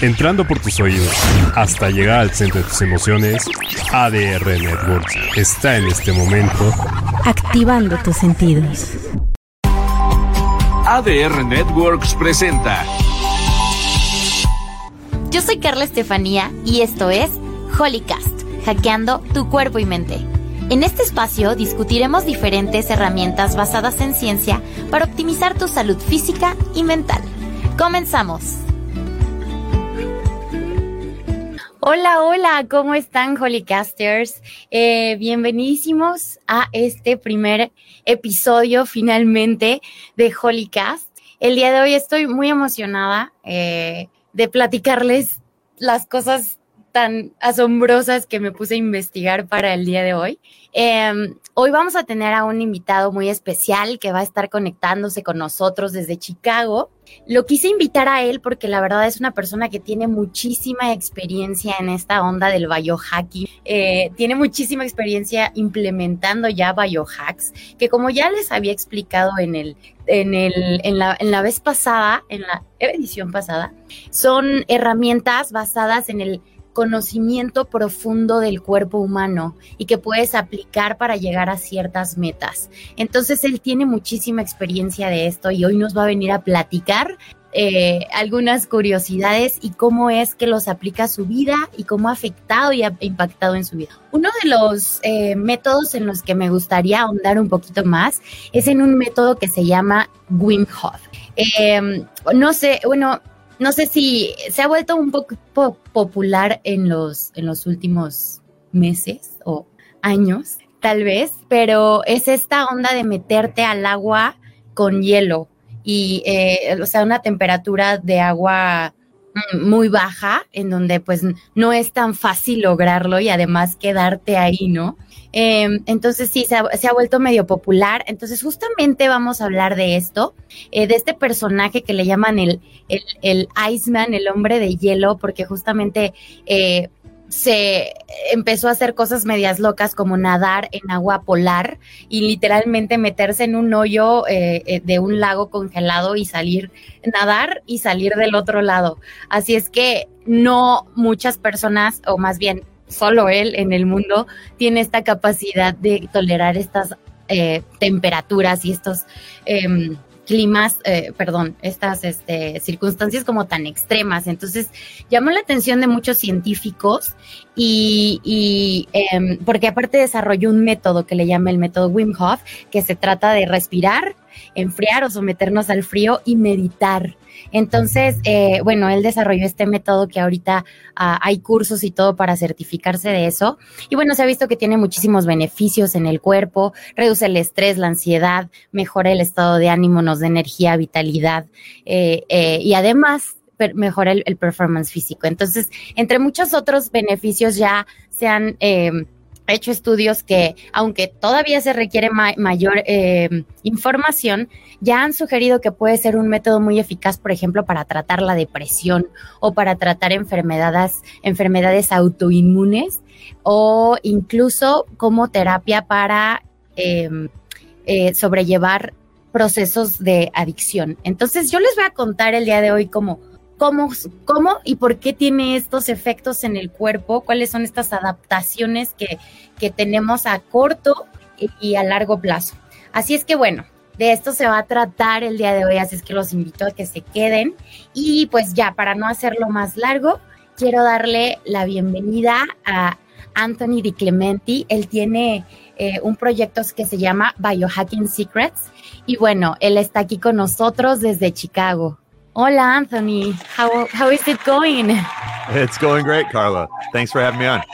entrando por tus oídos hasta llegar al centro de tus emociones, ADR Networks está en este momento activando tus sentidos. ADR Networks presenta. Yo soy Carla Estefanía y esto es Holycast, hackeando tu cuerpo y mente. En este espacio discutiremos diferentes herramientas basadas en ciencia para optimizar tu salud física y mental. Comenzamos. Hola, hola, ¿cómo están Holycasters? Eh, a este primer episodio finalmente de Holycast. El día de hoy estoy muy emocionada eh, de platicarles las cosas tan asombrosas que me puse a investigar para el día de hoy. Em, hoy vamos a tener a un invitado muy especial que va a estar conectándose con nosotros desde Chicago. Lo quise invitar a él porque la verdad es una persona que tiene muchísima experiencia en esta onda del biohacking. Eh, tiene muchísima experiencia implementando ya biohacks, que como ya les había explicado en el, en el, en la, en la vez pasada, en la edición pasada, son herramientas basadas en el conocimiento profundo del cuerpo humano y que puedes aplicar para llegar a ciertas metas. Entonces él tiene muchísima experiencia de esto y hoy nos va a venir a platicar eh, algunas curiosidades y cómo es que los aplica a su vida y cómo ha afectado y ha impactado en su vida. Uno de los eh, métodos en los que me gustaría ahondar un poquito más es en un método que se llama Wim Hof. Em, no sé, bueno, no sé si se ha vuelto un poco popular en los, en los últimos meses o años, tal vez, pero es esta onda de meterte al agua con hielo y, eh, o sea, una temperatura de agua mm, muy baja, en donde pues no es tan fácil lograrlo y además quedarte ahí, ¿no? Em, entonces sí, se ha, vuelto medio popular. Entonces justamente vamos a hablar de esto, eh, de este personaje que le llaman el, el, el, Iceman, el hombre de hielo, porque justamente eh, se empezó a hacer cosas medias locas como nadar en agua polar y literalmente meterse en un hoyo eh, de un lago congelado y salir, nadar y salir del otro lado. Así es que no muchas personas, o más bien solo él en el mundo tiene esta capacidad de tolerar estas eh, temperaturas y estos em, climas, eh, perdón, estas este, circunstancias como tan extremas. Entonces, llamó la atención de muchos científicos y, em, porque aparte desarrolló un método que le llama el método Wim Hof, que se trata de respirar, enfriar o someternos al frío y meditar. Entonces, eh, bueno, él desarrolló este método que ahorita ah, hay cursos y todo para certificarse de eso. Y bueno, se ha visto que tiene muchísimos beneficios en el cuerpo, reduce el estrés, la ansiedad, mejora el estado de ánimo, nos da energía, vitalidad eh, eh, y además mejora el, performance físico. Entonces, entre muchos otros beneficios ya se han hecho estudios que, aunque todavía se requiere mayor eh, información, ya han sugerido que puede ser un método muy eficaz, por ejemplo, para tratar la depresión o para tratar enfermedades, enfermedades autoinmunes o incluso como terapia para em, eh, sobrellevar procesos de adicción. Entonces, yo les voy a contar el día de hoy cómo cómo, cómo y por qué tiene estos efectos en el cuerpo, cuáles son estas adaptaciones que, que tenemos a corto y a largo plazo. Así es que bueno, de esto se va a tratar el día de hoy, así es que los invito a que se queden. Y pues ya, para no hacerlo más largo, quiero darle la bienvenida a Anthony Di Clementi. Él tiene eh, un proyecto que se llama Biohacking Secrets. Y bueno, él está aquí con nosotros desde Chicago. Hola, Anthony. How, how is it going? It's going great, Carla. Thanks for having me on.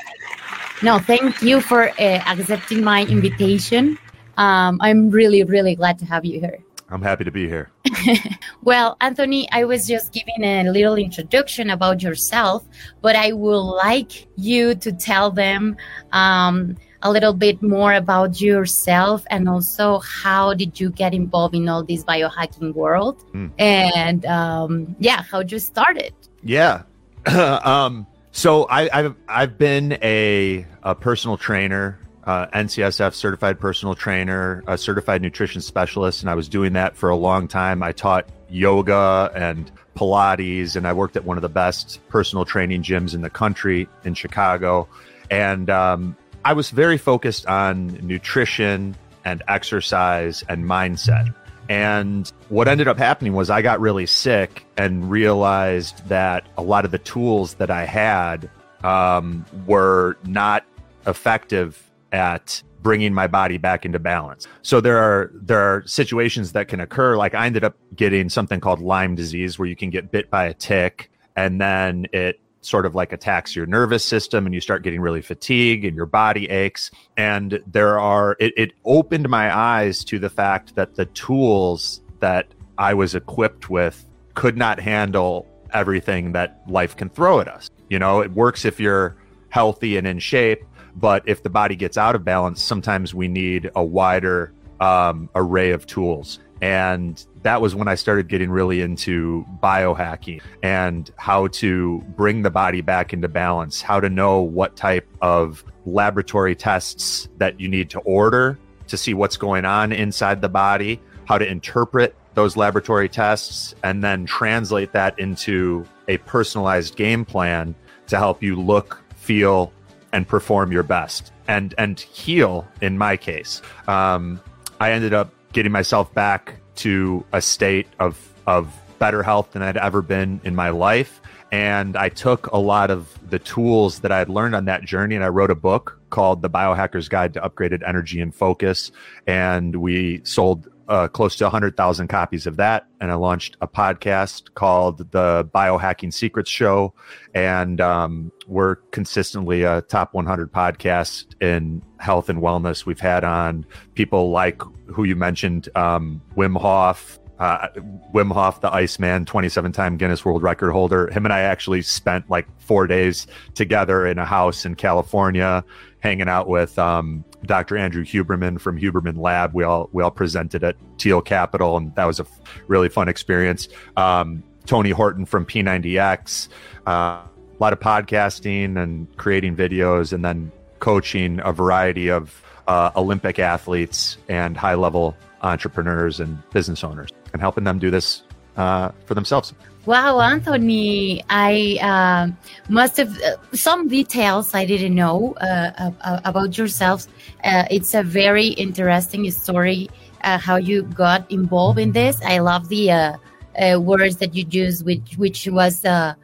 No, thank you for uh, accepting my invitation. Um, I'm really, really glad to have you here. I'm happy to be here. well, Anthony, I was just giving a little introduction about yourself, but I would like you to tell them um, a little bit more about yourself and also how did you get involved in all this biohacking world mm. and um, yeah how did you started yeah um, so I, have I've been a, a personal trainer uh, NCSF certified personal trainer, a certified nutrition specialist, and I was doing that for a long time. I taught yoga and Pilates, and I worked at one of the best personal training gyms in the country in Chicago. And um, I was very focused on nutrition and exercise and mindset. And what ended up happening was I got really sick and realized that a lot of the tools that I had um, were not effective at bringing my body back into balance. So there are there are situations that can occur. Like I ended up getting something called Lyme disease, where you can get bit by a tick, and then it sort of like attacks your nervous system and you start getting really fatigued and your body aches. And there are it, it opened my eyes to the fact that the tools that i was equipped with could not handle everything that life can throw at us. You know it works if you're healthy and in shape but if the body gets out of balance sometimes we need a wider um, array of tools and that was when I started getting really into biohacking and how to bring the body back into balance, how to know what type of laboratory tests that you need to order to see what's going on inside the body, how to interpret those laboratory tests, and then translate that into a personalized game plan to help you look, feel, and perform your best and and heal in my case. Um, I ended up getting myself back to a state of of better health than I'd ever been in my life. And I took a lot of the tools that I had learned on that journey and I wrote a book called The Biohacker's Guide to Upgraded Energy and Focus. And we sold uh, close to 100,000 copies of that. And I launched a podcast called The Biohacking Secrets Show. And um, we're consistently a top 100 podcast in health and wellness. We've had on people like who you mentioned, um, Wim Hof. Uh, Wim Hof, the Iceman, 27 time Guinness World Record holder. Him and I actually spent like four days together in a house in California, hanging out with um, Dr. Andrew Huberman from Huberman Lab. We all we all presented at Teal Capital, and that was a f- really fun experience. Um, Tony Horton from P90X, uh, a lot of podcasting and creating videos, and then coaching a variety of uh, Olympic athletes and high level entrepreneurs and business owners and helping them do this uh, for themselves. Wow, Anthony, I uh, must have uh, some details I didn't know uh, uh, about yourself. Uh, it's a very interesting story how you got involved in this. I love the words that you used, which which was to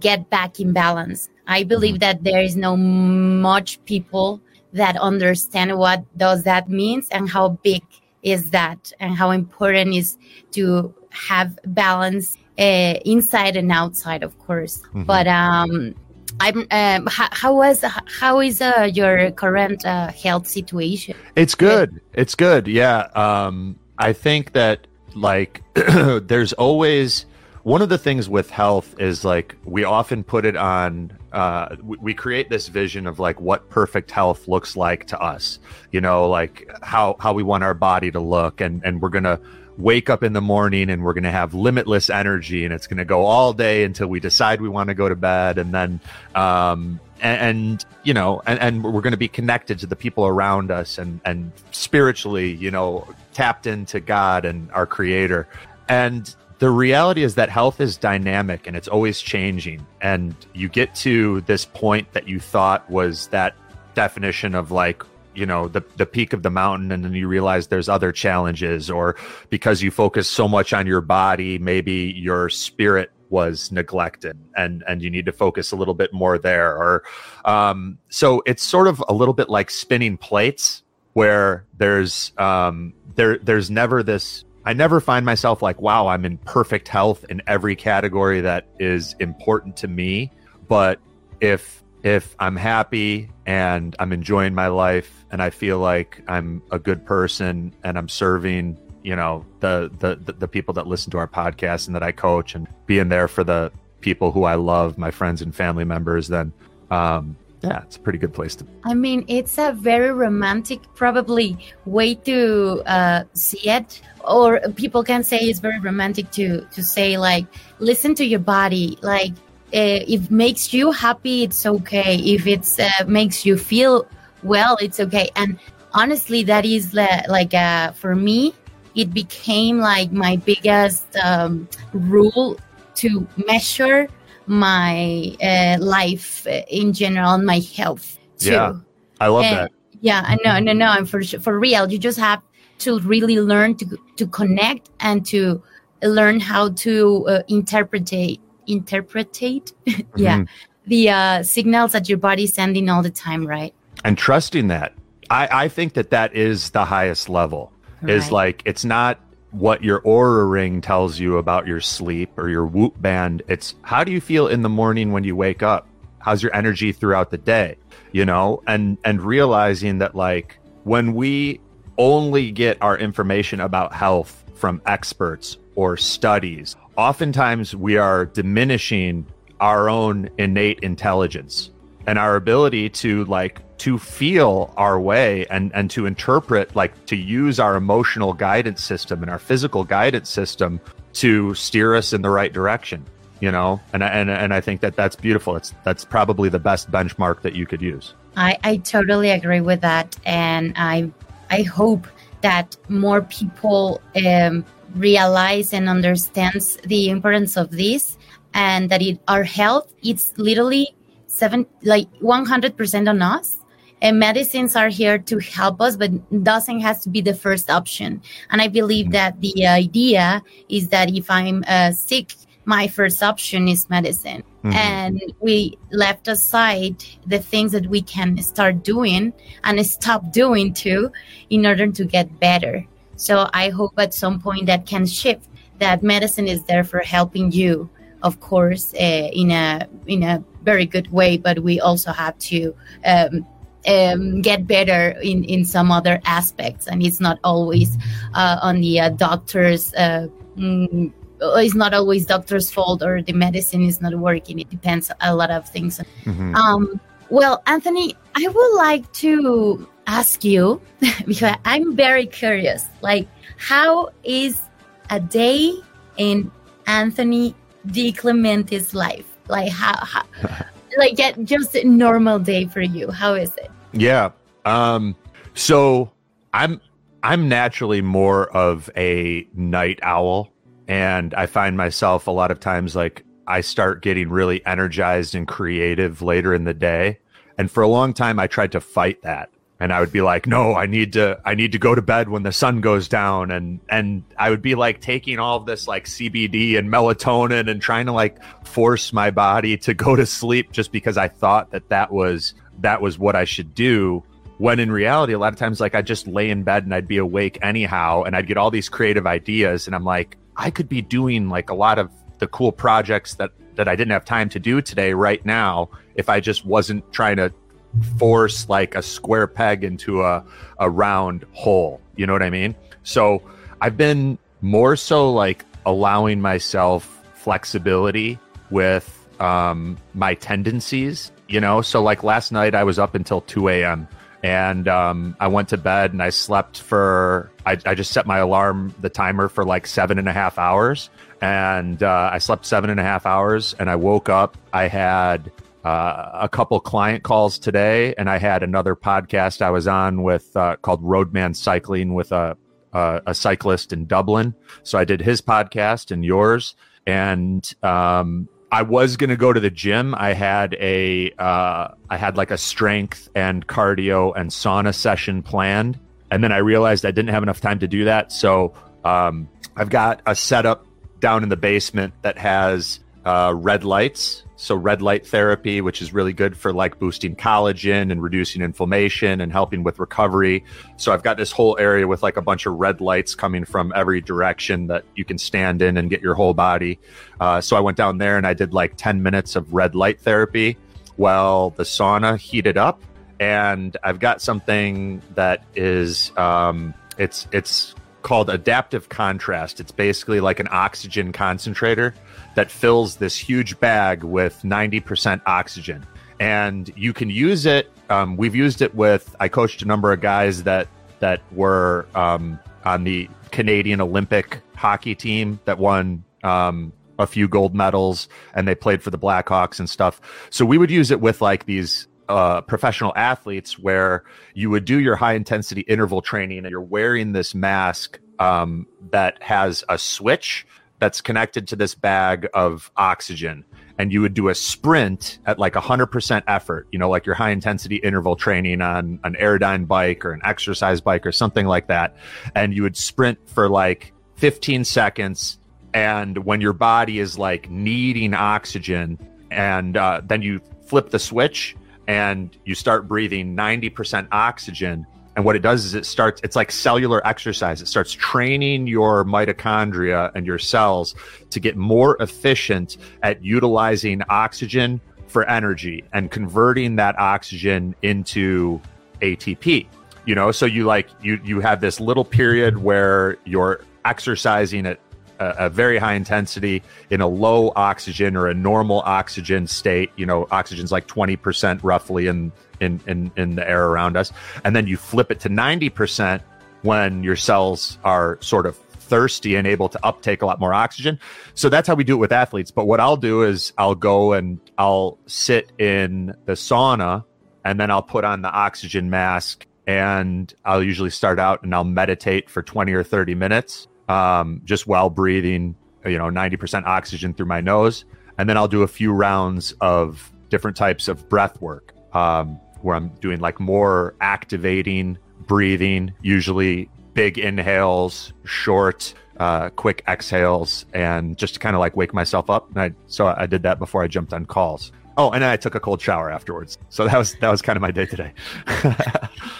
get back in balance. I believe that there is no much people that understand what does that means and how big is that and how important is to have balance uh, inside and outside of course mm-hmm. but um I'm. Um, how, how, was how is uh, your current uh, health situation? It's good. It's good. Yeah. Um, I think that like there's always one of the things with health is like we often put it on uh, we, we, create this vision of like what perfect health looks like to us you know like how how we want our body to look and and we're gonna wake up in the morning and we're gonna have limitless energy and it's gonna go all day until we decide we want to go to bed and then um and, and you know and, and we're going to be connected to the people around us and and spiritually you know tapped into god and our creator and the reality is that health is dynamic and it's always changing. And you get to this point that you thought was that definition of like, you know, the, the peak of the mountain, and then you realize there's other challenges, or because you focus so much on your body, maybe your spirit was neglected and and you need to focus a little bit more there or um, so it's sort of a little bit like spinning plates where there's um, there there's never this I never find myself like, wow, I'm in perfect health in every category that is important to me. But if if I'm happy and I'm enjoying my life and I feel like I'm a good person and I'm serving, you know, the the the, people that listen to our podcast and that I coach and being there for the people who I love, my friends and family members, then um, yeah, it's a pretty good place to. I mean, it's a very romantic, probably way to uh, see it, or people can say it's very romantic to to say like, listen to your body, like. Uh, if it makes you happy, it's okay. If it uh, makes you feel well, it's okay. And honestly, that is like uh, for me, it became like my biggest um, rule to measure my uh, life in general, my health too. Yeah, I love And- that. Yeah, I know, no, no, and for for real, you just have to really learn to to connect and to learn how to uh, interpretate interpretate, yeah, Mhm. the uh, signals that your body's sending all the time, right? and trusting that. I, I think that that is the highest level. Is like it's not what your Oura ring tells you about your sleep or your whoop band. It's how do you feel in the morning when you wake up? How's your energy throughout the day? You know and and realizing that like when we only get our information about health from experts or studies oftentimes we are diminishing our own innate intelligence and our ability to like to feel our way and and to interpret like to use our emotional guidance system and our physical guidance system to steer us in the right direction you know? And and and I think that that's beautiful. It's that's probably the best benchmark that you could use. I, I totally agree with that, and I I hope that more people um, realize and understands the importance of this, and that it, our health it's literally seven like one hundred percent on us. And medicines are here to help us, but doesn't has to be the first option. And I believe that the idea is that if I'm uh, sick, my first option is medicine Mhm. and we left aside the things that we can start doing and stop doing too in order to get better so i hope at some point that can shift that medicine is there for helping you of course uh, in a in a very good way but we also have to um, um, get better in, in some other aspects and it's not always uh, on the uh, doctor's uh, mm, it's not always doctor's fault or the medicine is not working. It depends a lot of things. Mhm. Um, well, Anthony, I would like to ask you because I'm very curious. Like, how is a day in Anthony Di Clementi's life? Like, how, how like, get just a normal day for you? How is it? Yeah. Um so I'm I'm naturally more of a night owl and I find myself a lot of times like I start getting really energized and creative later in the day. And for a long time I tried to fight that. And I would be like, "No, I need to I need to go to bed when the sun goes down." And and I would be like taking all this like CBD and melatonin and trying to like force my body to go to sleep just because I thought that that was that was what I should do. When in reality, a lot of times, like I'd just lay in bed and I'd be awake anyhow, and I'd get all these creative ideas, and I'm like, I could be doing like a lot of the cool projects that that I didn't have time to do today right now if I just wasn't trying to force like a square peg into a a round hole. You know what I mean? So I've been more so like allowing myself flexibility with um, my tendencies, you know? So, like last night, I was up until 2 a.m. and um, I went to bed and I slept for, I, I just set my alarm, the timer for like seven and a half hours. And uh, I slept seven and a half hours and I woke up. I had uh, a couple client calls today, and I had another podcast I was on with uh, called Roadman Cycling with a, a a cyclist in Dublin. So I did his podcast and yours, and um, I was going to go to the gym. I had a uh, I had like a strength and cardio and sauna session planned, and then I realized I didn't have enough time to do that. So um, I've got a setup down in the basement that has uh, red lights. So red light therapy, which is really good for like boosting collagen and reducing inflammation and helping with recovery. So I've got this whole area with like a bunch of red lights coming from every direction that you can stand in and get your whole body. Uh, so I went down there and I did like 10 minutes of red light therapy while the sauna heated up. And I've got something that is, um, it's, it's called adaptive contrast. It's basically like an oxygen concentrator that fills this huge bag with 90% oxygen. And you can use it. Um, we've used it with, I coached a number of guys that, that were um, on the Canadian Olympic hockey team that won um, a few gold medals and they played for the Blackhawks and stuff. So we would use it with like these uh, professional athletes where you would do your high intensity interval training and you're wearing this mask um, that has a switch that's connected to this bag of oxygen and you would do a sprint at like 100% effort, you know, like your high intensity interval training on an Airdyne bike or an exercise bike or something like that. And you would sprint for like 15 seconds. And when your body is like needing oxygen, and uh, then you flip the switch and you start breathing 90% oxygen and what it does is it starts, it's like cellular exercise. It starts training your mitochondria and your cells to get more efficient at utilizing oxygen for energy and converting that oxygen into ATP. You know, so you like, you, you have this little period where you're exercising at a, a, very high intensity in a low oxygen or a normal oxygen state. You know, oxygen's like 20% roughly in, in, in, in the air around us. And then you flip it to 90% when your cells are sort of thirsty and able to uptake a lot more oxygen. So that's how we do it with athletes. But what I'll do is I'll go and I'll sit in the sauna and then I'll put on the oxygen mask and I'll usually start out and I'll meditate for 20 or 30 minutes um, just while breathing, you know, 90% oxygen through my nose. And then I'll do a few rounds of different types of breath work um, where I'm doing like more activating breathing, usually big inhales, short, uh, quick exhales, and just to kind of like wake myself up. And I, so I did that before I jumped on calls. Oh, and I took a cold shower afterwards. So that was that was kind of my day today.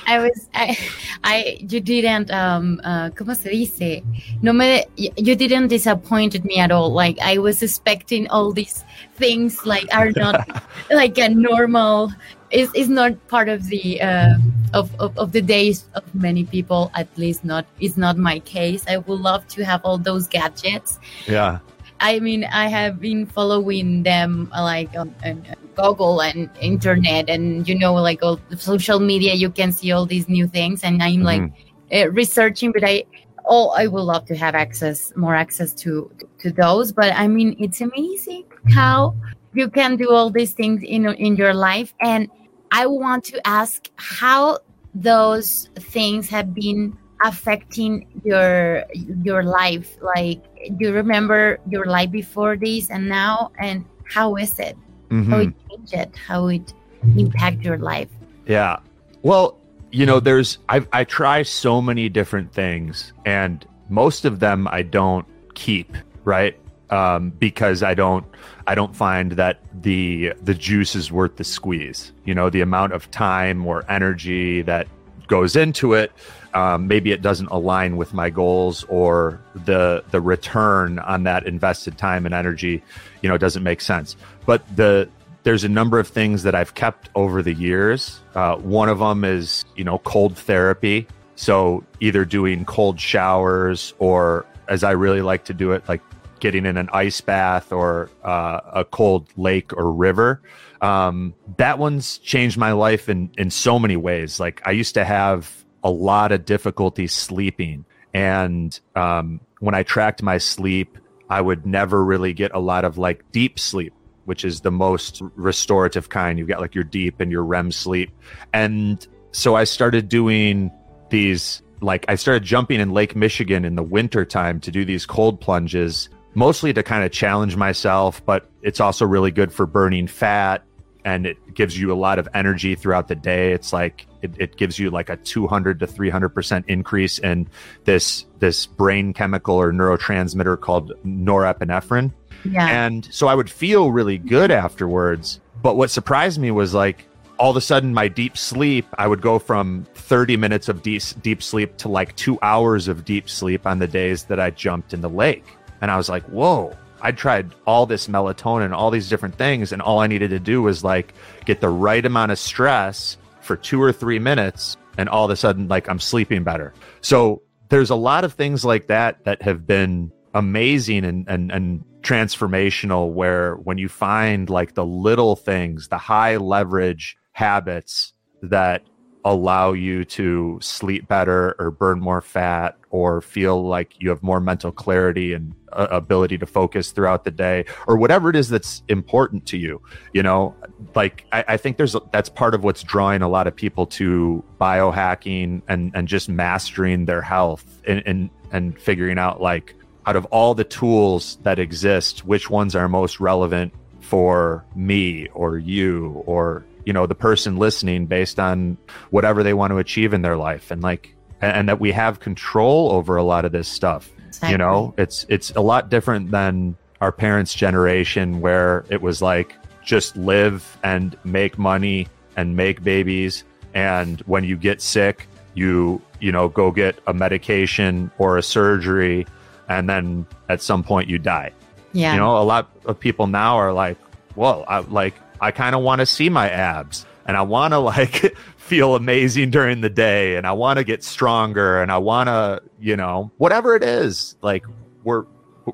I was I, I you didn't um uh, ¿cómo se dice? No me you didn't disappointed me at all. Like I was expecting all these things like are not like a normal is is not part of the uh, of, of of the days of many people. At least not it's not my case. I would love to have all those gadgets. Yeah I mean, I have been following them like on, on, Google and internet, and you know, like all the social media. You can see all these new things, and I'm mm-hmm. like uh, researching. But I, oh, I would love to have access, more access to to those. But I mean, it's amazing how you can do all these things in in your life, and I want to ask how those things have been affecting your your life. Like do you remember your life before this and now? And how is it? Mm-hmm. how it changed? It how it impact your life? Yeah. Well you know there's i i try so many different things and most of them i don't keep right? Um, because i don't i don't find that the the juice is worth the squeeze. You know the amount of time or energy that goes into it um, maybe it doesn't align with my goals or the the return on that invested time and energy you know doesn't make sense. But the there's a number of things that i've kept over the years. Uh, one of them is you know cold therapy. So either doing cold showers or as i really like to do it like getting in an ice bath or uh, a cold lake or river um, that one's changed my life in in so many ways like i used to have a lot of difficulty sleeping. And um, when I tracked my sleep, I would never really get a lot of like deep sleep, which is the most restorative kind. You've got like your deep and your REM sleep. And so I started doing these, like, I started jumping in Lake Michigan in the winter time to do these cold plunges, mostly to kind of challenge myself, but it's also really good for burning fat and it gives you a lot of energy throughout the day. It's like it, it gives you like a 200 to 300 percent increase in this this brain chemical or neurotransmitter called norepinephrine. Yeah. And so I would feel really good afterwards. But what surprised me was like all of a sudden my deep sleep, I would go from 30 minutes of deep, deep sleep to like two hours of deep sleep on the days that I jumped in the lake. And I was like, whoa, I tried all this melatonin, all these different things, and all I needed to do was like get the right amount of stress for two or three minutes, and all of a sudden, like I'm sleeping better. So there's a lot of things like that that have been amazing and, and, and transformational where when you find like the little things, the high leverage habits that allow you to sleep better or burn more fat or feel like you have more mental clarity and uh, ability to focus throughout the day or whatever it is that's important to you you know? Like I, I, think there's that's part of what's drawing a lot of people to biohacking and and just mastering their health and and, and figuring out like out of all the tools that exist, which ones are most relevant for me or you or you know the person listening based on whatever they want to achieve in their life. And like and that we have control over a lot of this stuff exactly. you know? It's it's a lot different than our parents generation where it was like just live and make money and make babies. And when you get sick you you know go get a medication or a surgery. And then at some point you die. Yeah. You know, a lot of people now are like, well, I like I kind of want to see my abs and I want to like feel amazing during the day and I want to get stronger and I want to, you know, whatever it is, like we're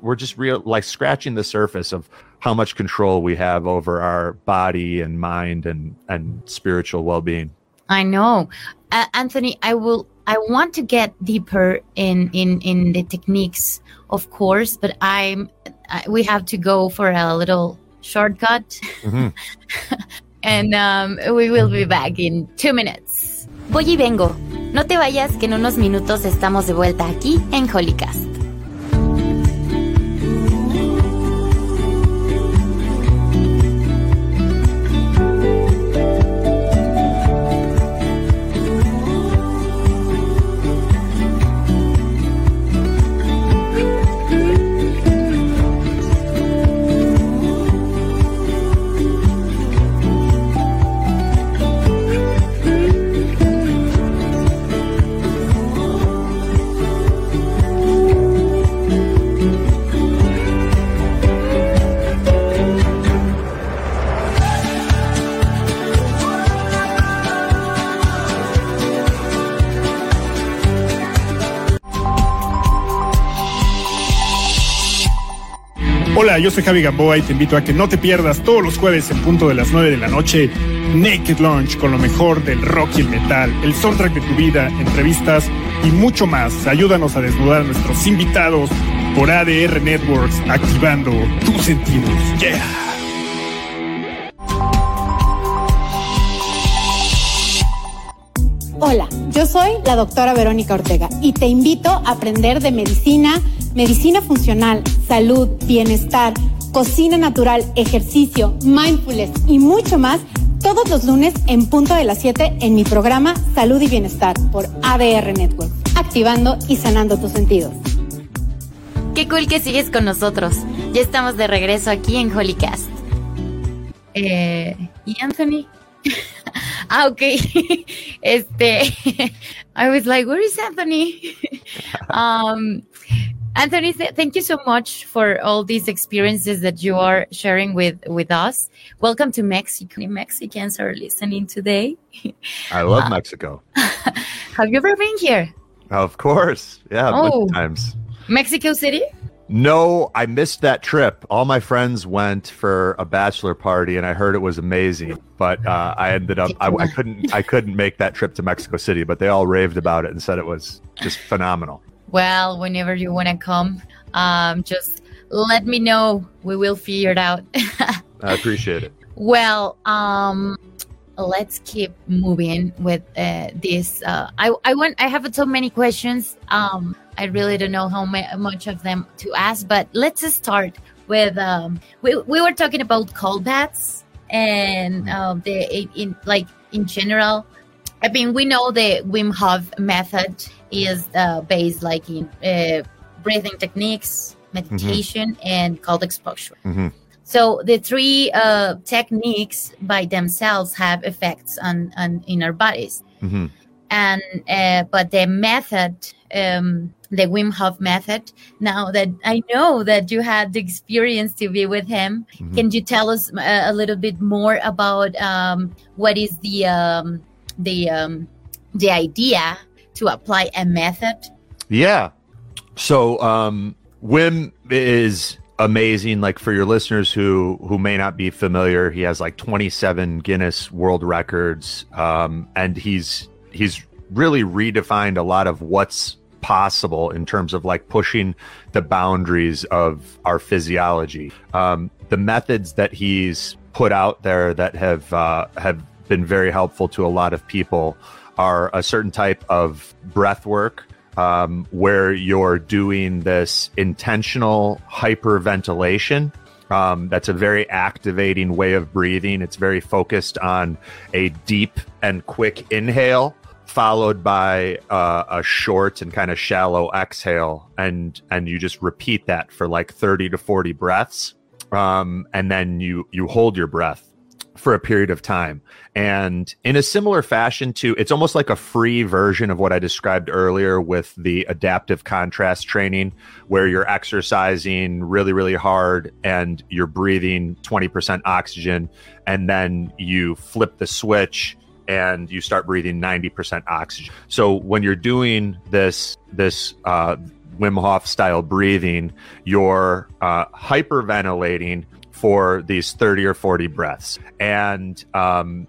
we're just real like scratching the surface of how much control we have over our body and mind and and spiritual well-being. I know. Uh, Anthony, I will I want to get deeper in in in the techniques, of course, but I'm we have to go for a little shortcut. Mm-hmm. and um, we will be back in two minutes. Voy y vengo. No te vayas, que en unos minutos estamos de vuelta aquí en Holycast. Yo soy Javi Gamboa y te invito a que no te pierdas todos los jueves en punto de las 9 de la noche Naked Launch con lo mejor del rock y el metal, el soundtrack de tu vida, entrevistas y mucho más. Ayúdanos a desnudar a nuestros invitados por ADR Networks, activando tus sentidos. Yeah. Hola, yo soy la doctora Verónica Ortega y te invito a aprender de medicina medicina funcional, salud, bienestar, cocina natural, ejercicio, mindfulness y mucho más todos los lunes en punto de las 7 en mi programa Salud y Bienestar por ADR Network, activando y sanando tus sentidos. Qué cool que sigues con nosotros. Ya estamos de regreso aquí en Holycast. Eh, ¿Y Anthony? ah, ok. este, I was like, where is Anthony? um, Anthony, th- thank you so much for all these experiences that you are sharing with with us. Welcome to Mexico. Mexicans are listening today. I love uh, Mexico. have you ever been here? Of course, yeah, oh, times. Mexico City. No, I missed that trip. All my friends went for a bachelor party, and I heard it was amazing. But uh, I ended up I, I couldn't I couldn't make that trip to Mexico City. But they all raved about it and said it was just phenomenal. Well, whenever you want to come, um, just let me know. We will figure it out. I appreciate it. Well, um, let's keep moving with uh, this. Uh, I I want I have so many questions. Um, I really don't know how ma- much of them to ask, but let's start with um, we we were talking about cold baths and uh, the in, in like in general. I mean, we know the Wim Hof method is uh, based like in uh, breathing techniques, meditation, mm-hmm. and cold exposure. Mm-hmm. So the three uh, techniques by themselves have effects on, on in our bodies, mm-hmm. and uh, but the method, um, the Wim Hof method. Now that I know that you had the experience to be with him, mm-hmm. can you tell us a, uh, a little bit more about um, what is the um, the um, the idea to apply a method? Yeah. So um, Wim is amazing. Like for your listeners who who may not be familiar, he has like 27 Guinness World Records, um, and he's he's really redefined a lot of what's possible in terms of like pushing the boundaries of our physiology. Um, the methods that he's put out there that have uh, have been very helpful to a lot of people are a certain type of breath work, um, where you're doing this intentional hyperventilation. Um, that's a very activating way of breathing. It's very focused on a deep and quick inhale, followed by uh, a short and kind of shallow exhale, and and you just repeat that for like thirty to forty breaths, um, and then you you hold your breath for a period of time. And in a similar fashion to it's almost like a free version of what I described earlier with the adaptive contrast training where you're exercising really really hard and you're breathing 20% oxygen and then you flip the switch and you start breathing 90% oxygen. So when you're doing this this uh, Wim Hof style breathing, you're uh, hyperventilating for these 30 or 40 breaths. And um,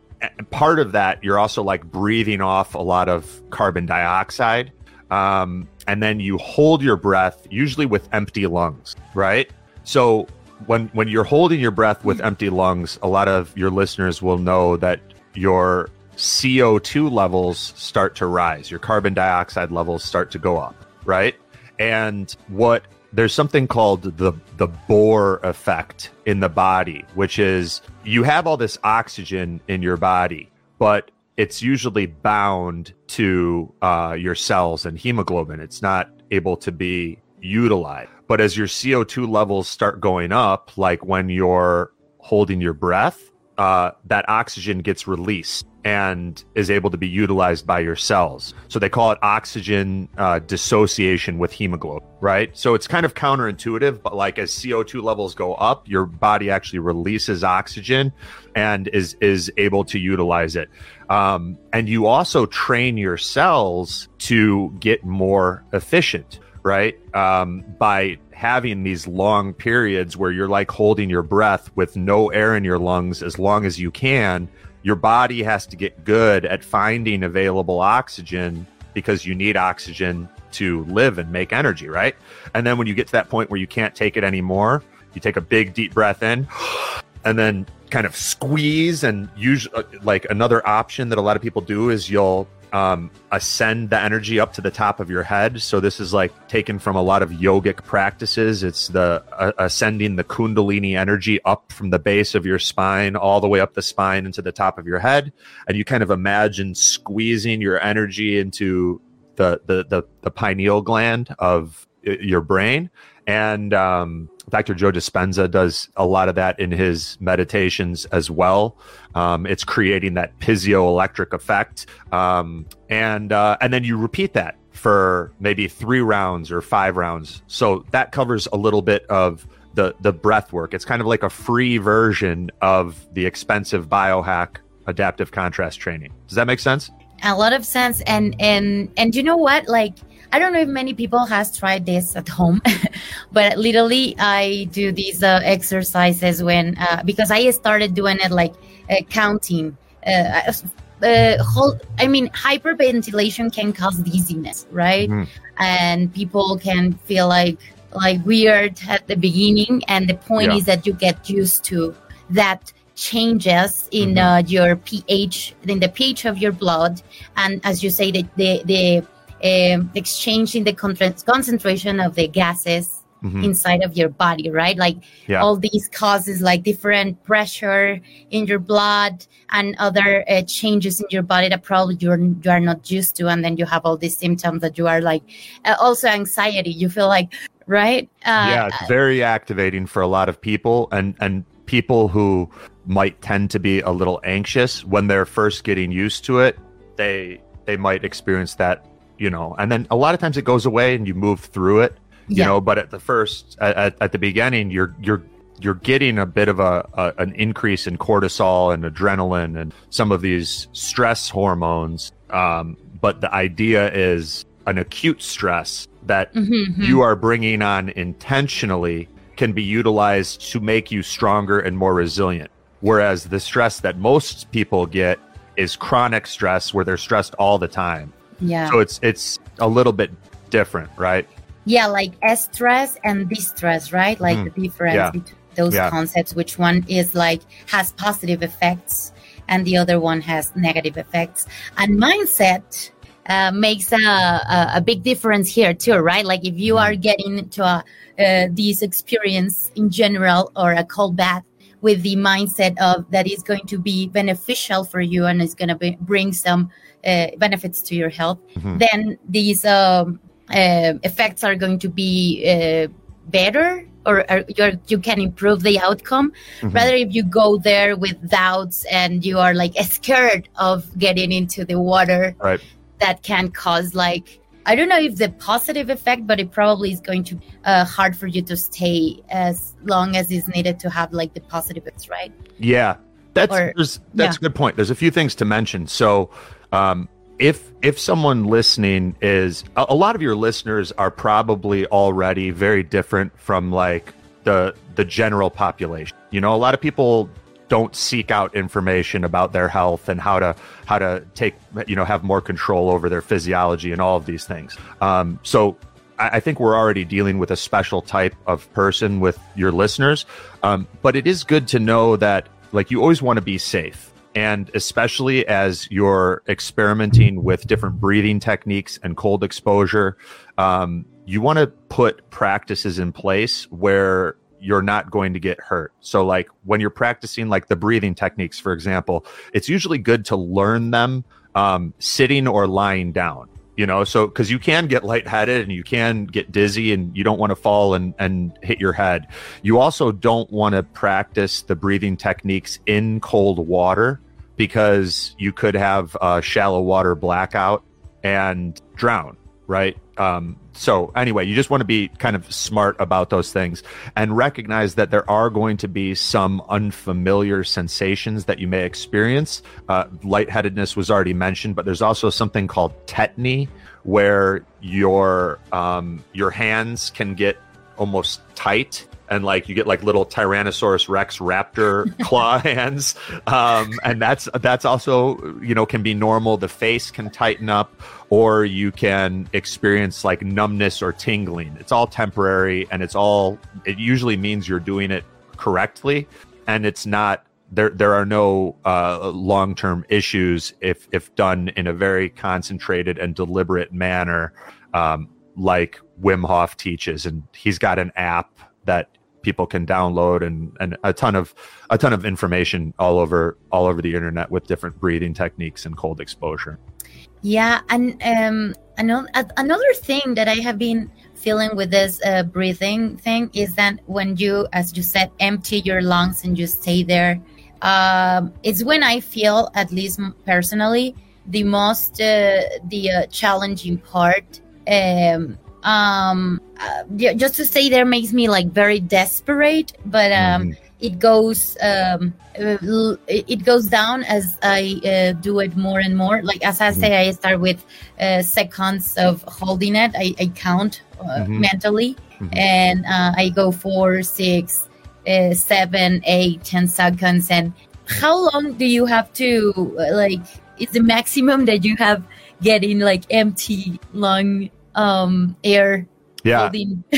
part of that, you're also like breathing off a lot of carbon dioxide. Um, and then you hold your breath, usually with empty lungs, right? So when when you're holding your breath with empty lungs, a lot of your listeners will know that your CO2 levels start to rise, your carbon dioxide levels start to go up, right? And what there's something called the the Bohr effect in the body, which is you have all this oxygen in your body, but it's usually bound to uh, your cells and hemoglobin. It's not able to be utilized. But as your CO2 levels start going up, like when you're holding your breath, uh, that oxygen gets released and is able to be utilized by your cells. So they call it oxygen uh, dissociation with hemoglobin, right? So it's kind of counterintuitive, but like as CO2 levels go up, your body actually releases oxygen and is is able to utilize it. Um, and you also train your cells to get more efficient, right? Um, by having these long periods where you're like holding your breath with no air in your lungs as long as you can your body has to get good at finding available oxygen because you need oxygen to live and make energy, right? And then when you get to that point where you can't take it anymore, you take a big deep breath in and then kind of squeeze and use uh, like another option that a lot of people do is you'll um, ascend the energy up to the top of your head. So this is like taken from a lot of yogic practices. It's the uh, ascending the kundalini energy up from the base of your spine all the way up the spine into the top of your head, and you kind of imagine squeezing your energy into the the the, the pineal gland of uh, your brain and um, Dr. Joe Dispenza does a lot of that in his meditations as well. Um, it's creating that piezoelectric effect, um, and uh, and then you repeat that for maybe three rounds or five rounds. So that covers a little bit of the the breath work. It's kind of like a free version of the expensive biohack adaptive contrast training. Does that make sense? A lot of sense, and and and you know what, like I don't know if many people has tried this at home, but literally I do these uh, exercises when uh, because I started doing it like uh, counting. Uh, uh, I mean, hyperventilation can cause dizziness, right? Mm. And people can feel like like weird at the beginning, and the point yeah. is that you get used to that changes in mm-hmm. uh, your pH, in the pH of your blood, and as you say, the the, the um, exchanging the concentration of the gases Mm-hmm. inside of your body, right? Like yeah. all these causes like different pressure in your blood and other uh, changes in your body that probably you're you are not used to, and then you have all these symptoms that you are like uh, also anxiety. You feel like right? Uh, yeah, it's very activating for a lot of people, and and people who might tend to be a little anxious when they're first getting used to it. They they might experience that you know, and then a lot of times it goes away and you move through it, you yeah. know, but at the first, at, at the beginning, you're, you're, you're getting a bit of a, a, an increase in cortisol and adrenaline and some of these stress hormones. Um, but the idea is an acute stress that mm-hmm, mm-hmm. you are bringing on intentionally can be utilized to make you stronger and more resilient. Whereas the stress that most people get is chronic stress where they're stressed all the time. Yeah. So it's it's a little bit different, right? Yeah, like stress and distress, right? Like mm. the difference yeah. between those yeah. concepts. Which one is like has positive effects and the other one has negative effects. And mindset uh, makes a, a, a, big difference here too, right? Like if you are getting to a, uh, this experience in general or a cold bath with the mindset of that is going to be beneficial for you and is going to bring some uh, benefits to your health, mm-hmm. then these um, uh, effects are going to be uh, better or, or you can improve the outcome mm-hmm. rather if you go there with doubts and you are like scared of getting into the water right that can cause like I don't know if the positive effect, but it probably is going to uh, hard for you to stay as long as is needed to have like the positive effects, right? Yeah, that's or, that's yeah. a good point. There's a few things to mention. So, um, if if someone listening is a, a lot of your listeners are probably already very different from like the the general population. You know, a lot of people don't seek out information about their health and how to how to take you know have more control over their physiology and all of these things. Um, so I, think we're already dealing with a special type of person with your listeners, um, but it is good to know that like you always want to be safe. And especially as you're experimenting with different breathing techniques and cold exposure, um, you want to put practices in place where you're not going to get hurt. So like when you're practicing like the breathing techniques, for example, it's usually good to learn them um, sitting or lying down. You know, so because you can get lightheaded and you can get dizzy and you don't want to fall and, and hit your head. You also don't want to practice the breathing techniques in cold water because you could have a shallow water blackout and drown, right? Um, so anyway, you just want to be kind of smart about those things and recognize that there are going to be some unfamiliar sensations that you may experience. Uh, lightheadedness was already mentioned, but there's also something called tetany, where your um, your hands can get almost tight and like you get like little Tyrannosaurus Rex raptor claw hands, um, and that's that's also you know can be normal. The face can tighten up, or you can experience like numbness or tingling. It's all temporary, and it's all it usually means you're doing it correctly, and it's not there there are no uh, long term issues if if done in a very concentrated and deliberate manner, um, like Wim Hof teaches, and he's got an app that people can download and, and a ton of a ton of information all over all over the internet with different breathing techniques and cold exposure. Yeah, and um, another another thing that I have been feeling with this uh, breathing thing is that when you, as you said, empty your lungs and you stay there, um, it's when I feel, at least personally, the most uh, the uh, challenging part. Um, um uh, just to stay there makes me like very desperate but um mm-hmm. It goes um uh, it goes down as i uh, do it more and more like as i mm-hmm. say i start with uh, seconds of holding it i, I count uh, mm-hmm. mentally mm-hmm. and uh, i go four six seven eight ten seconds and how long do you have to like is the maximum that you have getting like empty lung um air yeah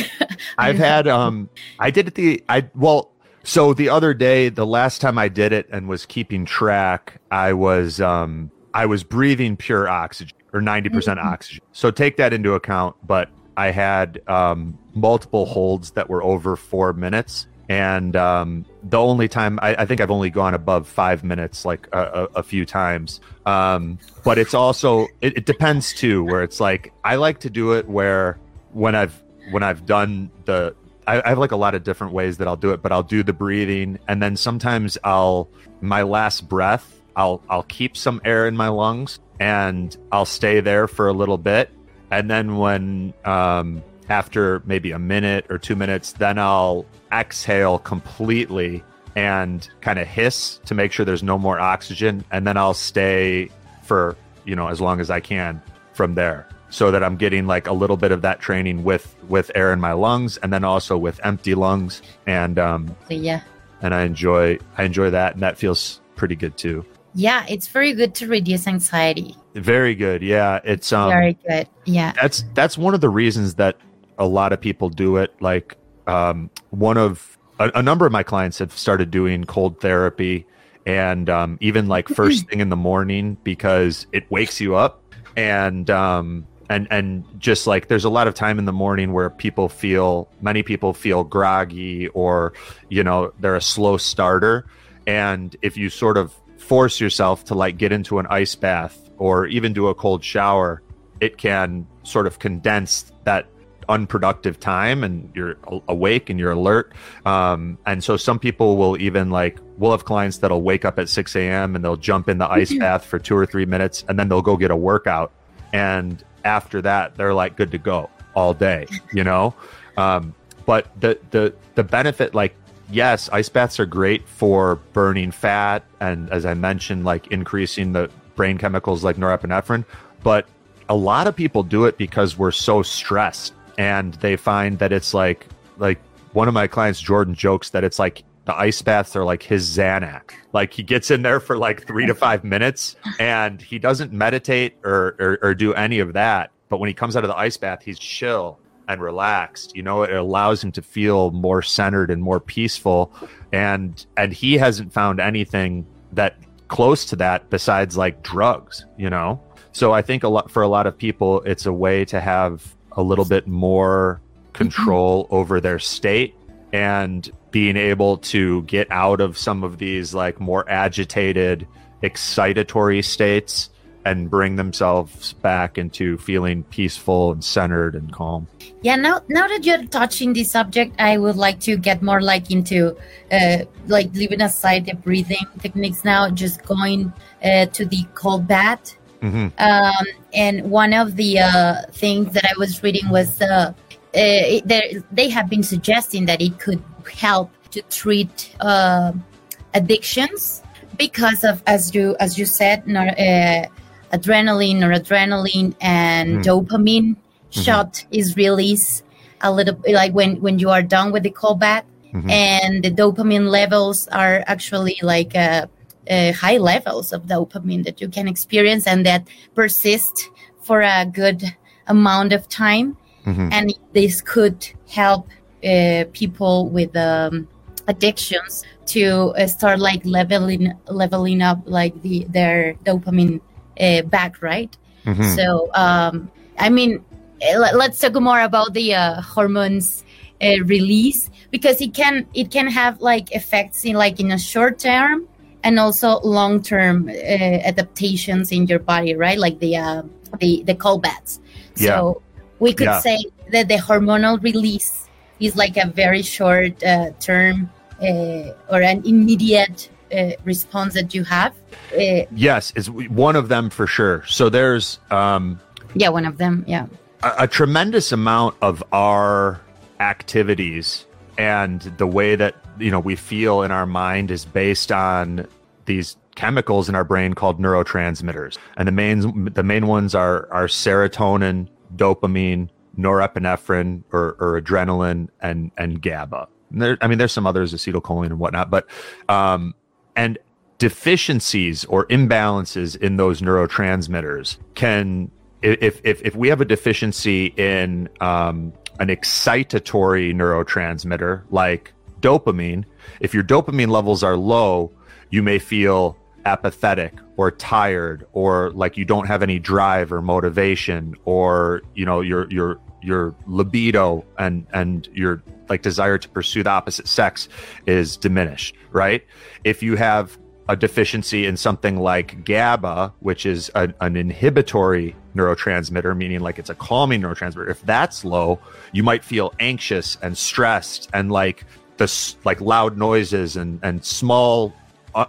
i've had um i did it the i well so the other day the last time i did it and was keeping track i was um i was breathing pure oxygen or 90% mm hmm oxygen. So take that into account but i had um multiple holds that were over four minutes. And um, the only time I, I, think I've only gone above five minutes like a, a, a few times. Um, but it's also it, it, depends too, where it's like I like to do it where when I've when I've done the I, I have like a lot of different ways that I'll do it, but I'll do the breathing, and then sometimes I'll my last breath I'll I'll keep some air in my lungs and I'll stay there for a little bit, and then when um, after maybe a minute or two minutes, then I'll exhale completely and kind of hiss to make sure there's no more oxygen. And then I'll stay for, you know, as long as I can from there so that I'm getting like a little bit of that training with, with air in my lungs and then also with empty lungs. And, um, yeah. And I enjoy, I enjoy that. And that feels pretty good too. Yeah. It's very good to reduce anxiety. Very good. Yeah. It's, um, very good. Yeah. That's, that's one of the reasons that a lot of people do it. Like um, one of a, a, number of my clients have started doing cold therapy, and um, even like first thing in the morning because it wakes you up. and um, and and just like there's a lot of time in the morning where people feel many people feel groggy or you know they're a slow starter. And if you sort of force yourself to like get into an ice bath or even do a cold shower it can sort of condense that unproductive time and you're awake and you're alert. Um, and so some people will even like we'll have clients that'll wake up at 6 a.m and they'll jump in the ice bath for two or three minutes and then they'll go get a workout. And after that they're like good to go all day you know? Um, but the the the benefit like yes ice baths are great for burning fat and as i mentioned like increasing the brain chemicals like norepinephrine but a lot of people do it because we're so stressed and they find that it's like like one of my clients jordan jokes that it's like the ice baths are like his Xanax. Like he gets in there for like three to five minutes and he doesn't meditate or, or, or do any of that. But when he comes out of the ice bath, he's chill and relaxed. You know, it allows him to feel more centered and more peaceful. And and he hasn't found anything that close to that besides like drugs, you know? So I think a lot for a lot of people it's a way to have a little bit more mm-hmm. control over their state and being able to get out of some of these like more agitated, excitatory states and bring themselves back into feeling peaceful and centered and calm. Yeah, now now that you're touching this subject, I would like to get more like into uh, like leaving aside the breathing techniques now, just going uh, to the cold bath. Mm-hmm. Um, and one of the uh, things that I was reading was uh, uh, they have been suggesting that it could help to treat uh, addictions because of as you as you said nor, uh, adrenaline or adrenaline and mm. dopamine mm-hmm. shot is released a little like when when you are done with the cold bath mm-hmm. and the dopamine levels are actually like uh, uh, high levels of dopamine that you can experience and that persist for a good amount of time mm-hmm. and this could help uh, people with um, addictions to uh, start like leveling leveling up like the their dopamine uh, back right mm-hmm. so um, i mean uh, let's talk more about the uh, hormones uh, release because it can it can have like effects in like in a short term and also long term adaptations in your body right like the the the cold baths yeah. so we could yeah. say that the hormonal release is like a very short uh, term uh, or an immediate uh, response that you have. Uh, yes, is one of them for sure. So there's um, yeah, one of them. Yeah, a, a tremendous amount of our activities and the way that you know we feel in our mind is based on these chemicals in our brain called neurotransmitters and the main the main ones are are serotonin dopamine, norepinephrine or, or adrenaline, and and GABA. And there, I mean, there's some others, acetylcholine and whatnot, but um, and deficiencies or imbalances in those neurotransmitters can, if if if we have a deficiency in um, an excitatory neurotransmitter like dopamine, if your dopamine levels are low, you may feel apathetic or tired or like you don't have any drive or motivation or you know your your your libido and and your like desire to pursue the opposite sex is diminished right if you have a deficiency in something like GABA, which is a, an inhibitory neurotransmitter, meaning like it's a calming neurotransmitter. If that's low, you might feel anxious and stressed and like the like loud noises and and small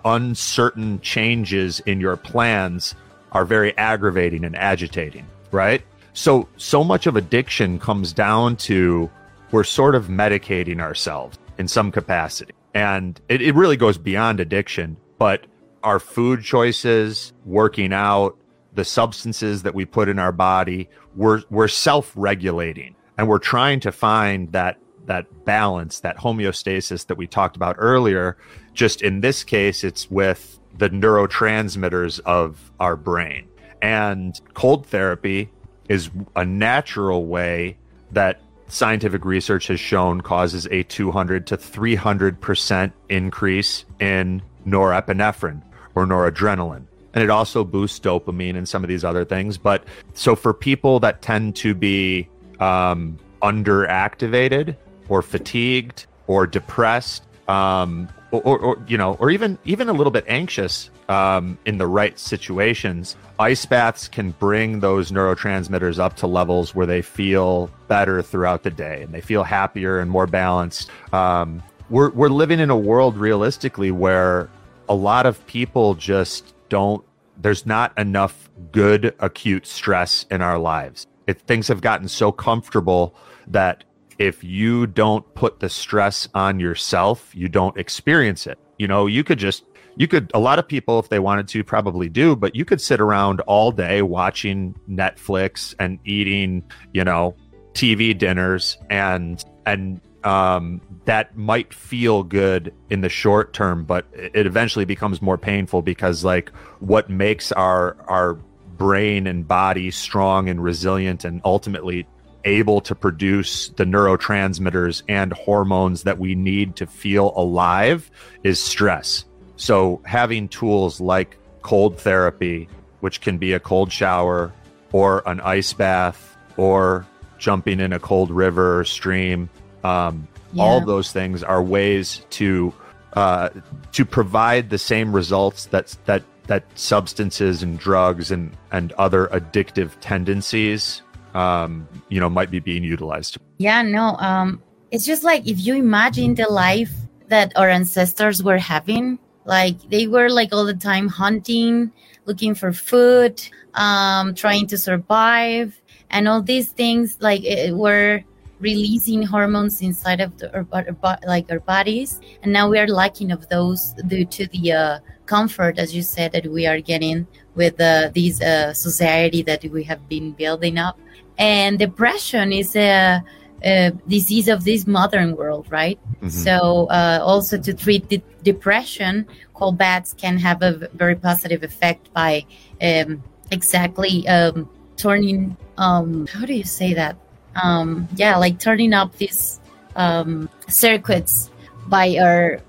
uncertain changes in your plans are very aggravating and agitating, right? So, so much of addiction comes down to we're sort of medicating ourselves in some capacity. And it, it really goes beyond addiction, but our food choices, working out, the substances that we put in our body, we're, we're self regulating and we're trying to find that that balance, that homeostasis that we talked about earlier. Just in this case, it's with the neurotransmitters of our brain. And cold therapy is a natural way that scientific research has shown causes a 200 to 300% increase in norepinephrine or noradrenaline. and it also boosts dopamine and some of these other things. But so for people that tend to be um, underactivated or fatigued or depressed, um, or, or, you know, or even even a little bit anxious um, in the right situations, ice baths can bring those neurotransmitters up to levels where they feel better throughout the day and they feel happier and more balanced. Um, we're we're living in a world realistically where a lot of people just don't. There's not enough good acute stress in our lives. It, things have gotten so comfortable that if you don't put the stress on yourself, you don't experience it. You know, you could just, you could, a lot of people, if they wanted to, probably do, but you could sit around all day watching Netflix and eating, you know, TV dinners and, and, um, that might feel good in the short term, but it eventually becomes more painful because, like, what makes our, our, brain and body strong and resilient and ultimately able to produce the neurotransmitters and hormones that we need to feel alive is stress. So, having tools like cold therapy, which can be a cold shower or an ice bath or jumping in a cold river or stream, um, yeah. all those things are ways to uh, to provide the same results that that that substances and drugs and and other addictive tendencies um, you know, might be being utilized. Yeah, no, um, it's just like if you imagine the life that our ancestors were having, like they were like all the time hunting, looking for food, um, trying to survive, and all these things like it, were releasing hormones inside of the, our, our, like our bodies, and now we are lacking of those due to the uh, comfort, as you said, that we are getting with uh, this uh, society that we have been building up and depression is a, a disease of this modern world, right? Mm-hmm. So uh, also to treat the depression, cold baths can have a very positive effect by um, exactly um, turning. Um, how do you say that? Um, yeah, like turning up these um, circuits by our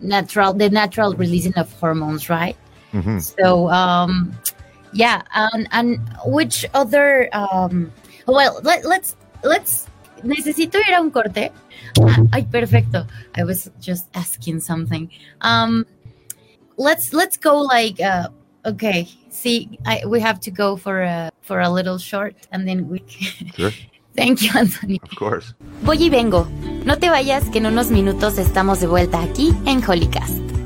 natural, the natural releasing of hormones, right? Mm-hmm. So um, yeah, and, and which other um, Well, let, let's, let's, necesito ir a un corte. Ah, ay, perfecto. I was just asking something. Um, let's, let's go like, uh, okay, see, I, we have to go for a, for a little short and then we can... Sure. Thank you, Anthony. Of course. Voy y vengo. No te vayas, que en unos minutos estamos de vuelta aquí en Holycast.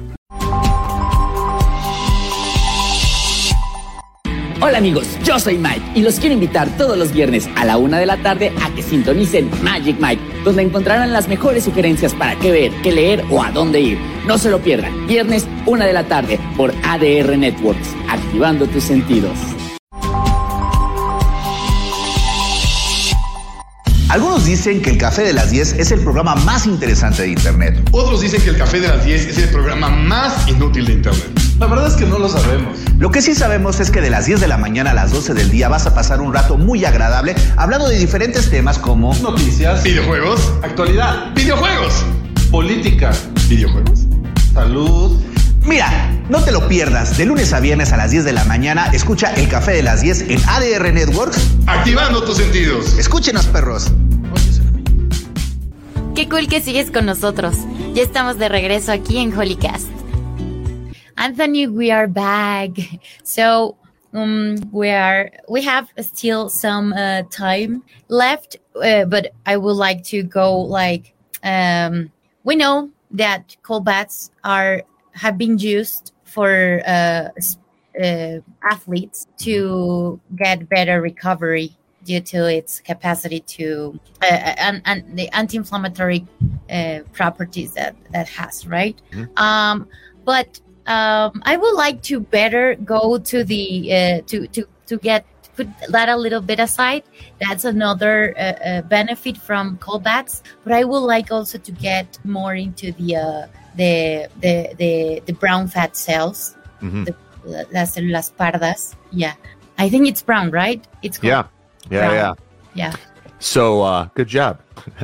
Hola amigos, yo soy Mike y los quiero invitar todos los viernes a la una de la tarde a que sintonicen Magic Mike, donde encontrarán las mejores sugerencias para qué ver, qué leer o a dónde ir. No se lo pierdan, viernes una de la tarde por ADR Networks, activando tus sentidos. Algunos dicen que el Café de las 10 es el programa más interesante de Internet. Otros dicen que el Café de las 10 es el programa más inútil de Internet. La verdad es que no lo sabemos. Lo que sí sabemos es que de las 10 de la mañana a las 12 del día vas a pasar un rato muy agradable hablando de diferentes temas como noticias, videojuegos, actualidad, videojuegos, política, videojuegos, salud. Mira, no te lo pierdas. De lunes a viernes a las 10 de la mañana, escucha el café de las 10 en ADR Networks. Activando tus sentidos. Escúchenos, perros. Qué cool que sigues con nosotros. Ya estamos de regreso aquí en Holycast. Anthony, we are back. So um, we are we have still some uh, time left, uh, but I would like to go like um, we know that cold baths are have been used for uh, uh, athletes to get better recovery due to its capacity to uh, and, and the anti-inflammatory uh, properties that that has right mm-hmm. um, but um, I would like to better go to the uh, to to to get put that a little bit aside. That's another uh, uh, benefit from cold baths. But I would like also to get more into the uh, the, the the the brown fat cells, mm-hmm. the, las células pardas. Yeah, I think it's brown, right? It's yeah, yeah, brown. yeah, yeah. So uh, good job.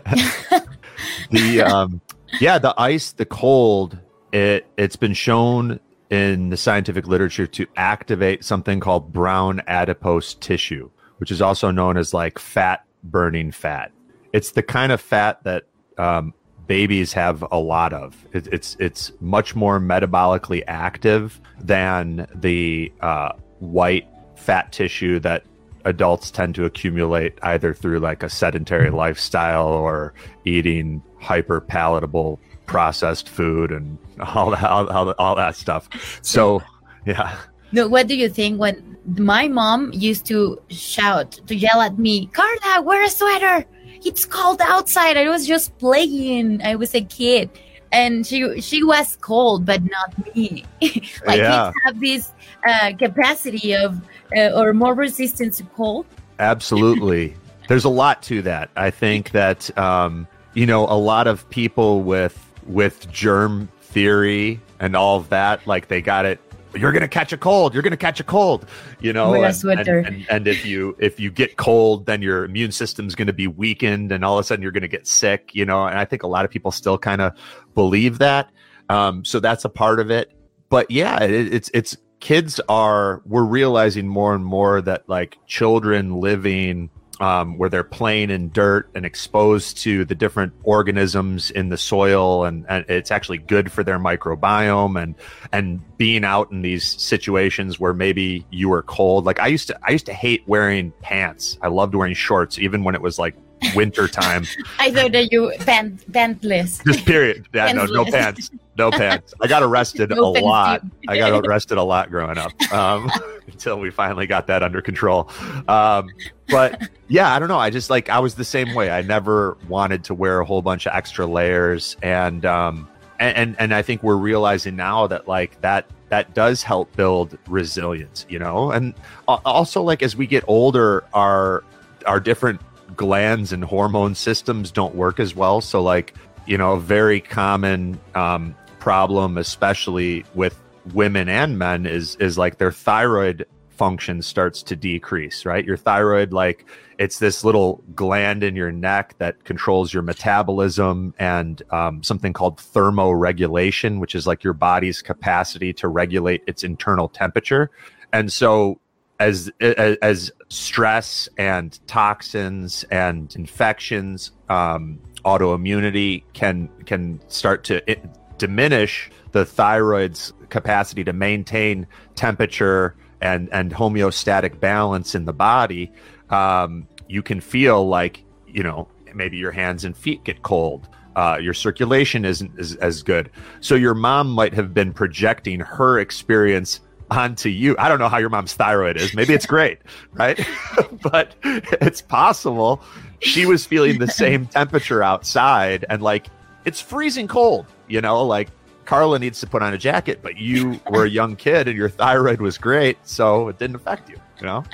the um, yeah, the ice, the cold. It it's been shown in the scientific literature to activate something called brown adipose tissue, which is also known as like fat burning fat. It's the kind of fat that um, babies have a lot of. It, it's it's much more metabolically active than the uh, white fat tissue that adults tend to accumulate either through like a sedentary mm-hmm. lifestyle or eating hyper palatable processed food and all that all, all, all that stuff. So yeah. No, what do you think when my mom used to shout to yell at me, Carla, wear a sweater. It's cold outside. I was just playing. I was a kid. And she she was cold, but not me. like Yeah. kids have this uh, capacity of uh, or more resistance to cold. Absolutely. There's a lot to that. I think that um, you know a lot of people with with germ theory and all of that, like they got it. You're gonna catch a cold. You're gonna catch a cold. You know, and, and, and, and if you if you get cold, then your immune system's gonna be weakened, and all of a sudden you're gonna get sick. You know, and I think a lot of people still kind of believe that. Um, so that's a part of it. But yeah, it, it's it's kids are we're realizing more and more that like children living um, where they're playing in dirt and exposed to the different organisms in the soil and, and it's actually good for their microbiome and and being out in these situations where maybe you were cold. Like i used to i used to hate wearing pants. I loved wearing shorts even when it was like winter time. I thought that you pant pantless. just period. Yeah no no pants. No pants. I got arrested No a lot. i got arrested a lot growing up um, until we finally got that under control. Um, but yeah i don't know. I just like i was the same way. I never wanted to wear a whole bunch of extra layers. And um and and, and i think we're realizing now that like that that does help build resilience you know? And also like as we get older our our different glands and hormone systems don't work as well. So like you know a very common um, problem especially with women and men is is like their thyroid function starts to decrease right? Your thyroid like it's this little gland in your neck that controls your metabolism and um, something called thermoregulation which is like your body's capacity to regulate its internal temperature. And so as as, stress and toxins and infections um, autoimmunity can can start to i diminish the thyroid's capacity to maintain temperature and and homeostatic balance in the body. Um, you can feel like you know maybe your hands and feet get cold uh, your circulation isn't as, as good. So your mom might have been projecting her experience onto you. I don't know how your mom's thyroid is. Maybe it's great right? But it's possible she was feeling the same temperature outside and like it's freezing cold you know? Like carla needs to put on a jacket but you were a young kid and your thyroid was great so it didn't affect you you know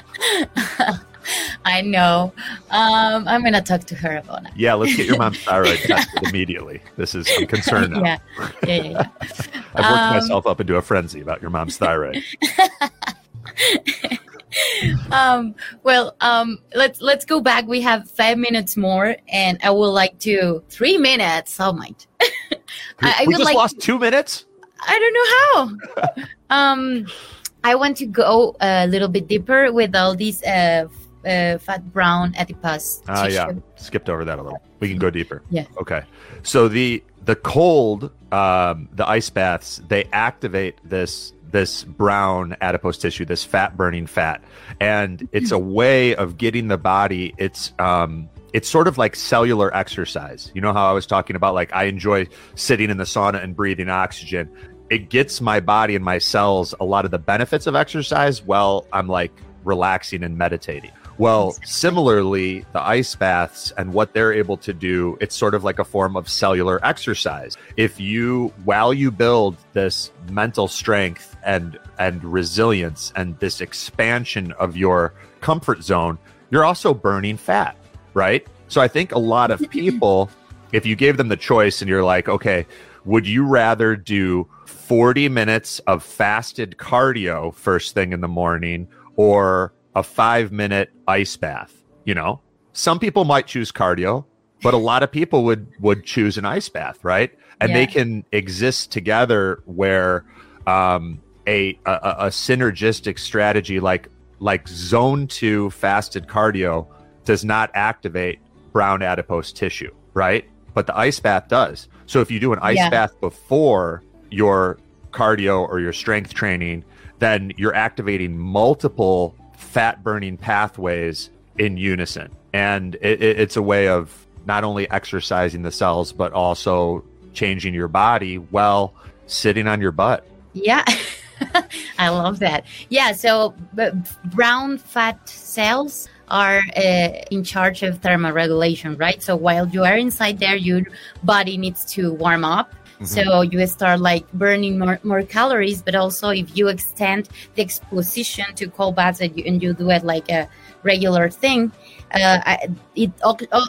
I know. Um, I'm gonna talk to her about it. yeah let's get your mom's thyroid tested immediately this is i'm concerned now Yeah, yeah, yeah. yeah. i've worked Um, myself up into a frenzy about your mom's thyroid um, well, um, let's let's go back. We have five minutes more, and I would like to three minutes. Oh my! I, I we just like. lost two minutes I don't know how. um, I want to go a little bit deeper with all these uh, uh, fat brown adipose Ah, tissue. yeah. Skipped over that a little. We can go deeper. Yeah. Okay. So the the cold, um, the ice baths, they activate this this brown adipose tissue, this fat burning fat, and it's a way of getting the body. It's um, it's sort of like cellular exercise. You know how I was talking about like I enjoy sitting in the sauna and breathing oxygen. It gets my body and my cells a lot of the benefits of exercise while I'm like relaxing and meditating. Well, similarly, the ice baths and what they're able to do, it's sort of like a form of cellular exercise. If you, while you build this mental strength and and resilience and this expansion of your comfort zone, you're also burning fat, right? So I think a lot of people, if you gave them the choice and you're like, okay, would you rather do 40 minutes of fasted cardio first thing in the morning or a five minute ice bath? You know, some people might choose cardio, but a lot of people would would choose an ice bath, right? And they can exist together where um, a, a a synergistic strategy like like zone two fasted cardio does not activate brown adipose tissue, right? But the ice bath does. So if you do an ice Yeah. bath before your cardio or your strength training, then you're activating multiple fat burning pathways in unison. And it, it- it's a way of not only exercising the cells, but also changing your body while sitting on your butt. Yeah. I love that. Yeah, so brown fat cells are uh, in charge of thermoregulation, right? So while you are inside there, your body needs to warm up. So you start like burning more, more calories, but also if you extend the exposition to cold baths and you, and you do it like a regular thing, uh, it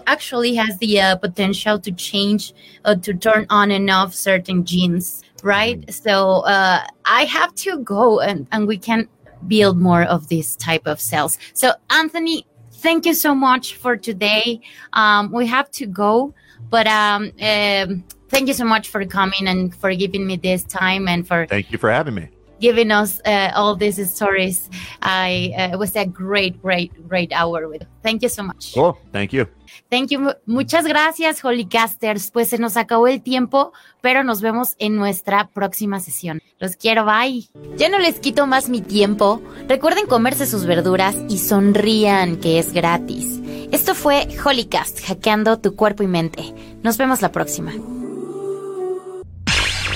actually has the uh, potential to change, uh, to turn on and off certain genes, right? So uh, I have to go and, and we can build more of this type of cells. So, Anthony, thank you so much for today. Um, we have to go, but um, um, thank you so much for coming and for giving me this time and for Thank you for having me. giving us uh, all these stories. I uh, it was a great, great, great hour with. Thank you so much. Cool. Thank you. Thank you. Mu- Muchas gracias, Holycasters. Pues se nos acabó el tiempo, pero nos vemos en nuestra próxima sesión. Los quiero, bye. Ya no les quito más mi tiempo. Recuerden comerse sus verduras y sonrían que es gratis. Esto fue Holycast, hackeando tu cuerpo y mente. Nos vemos la próxima.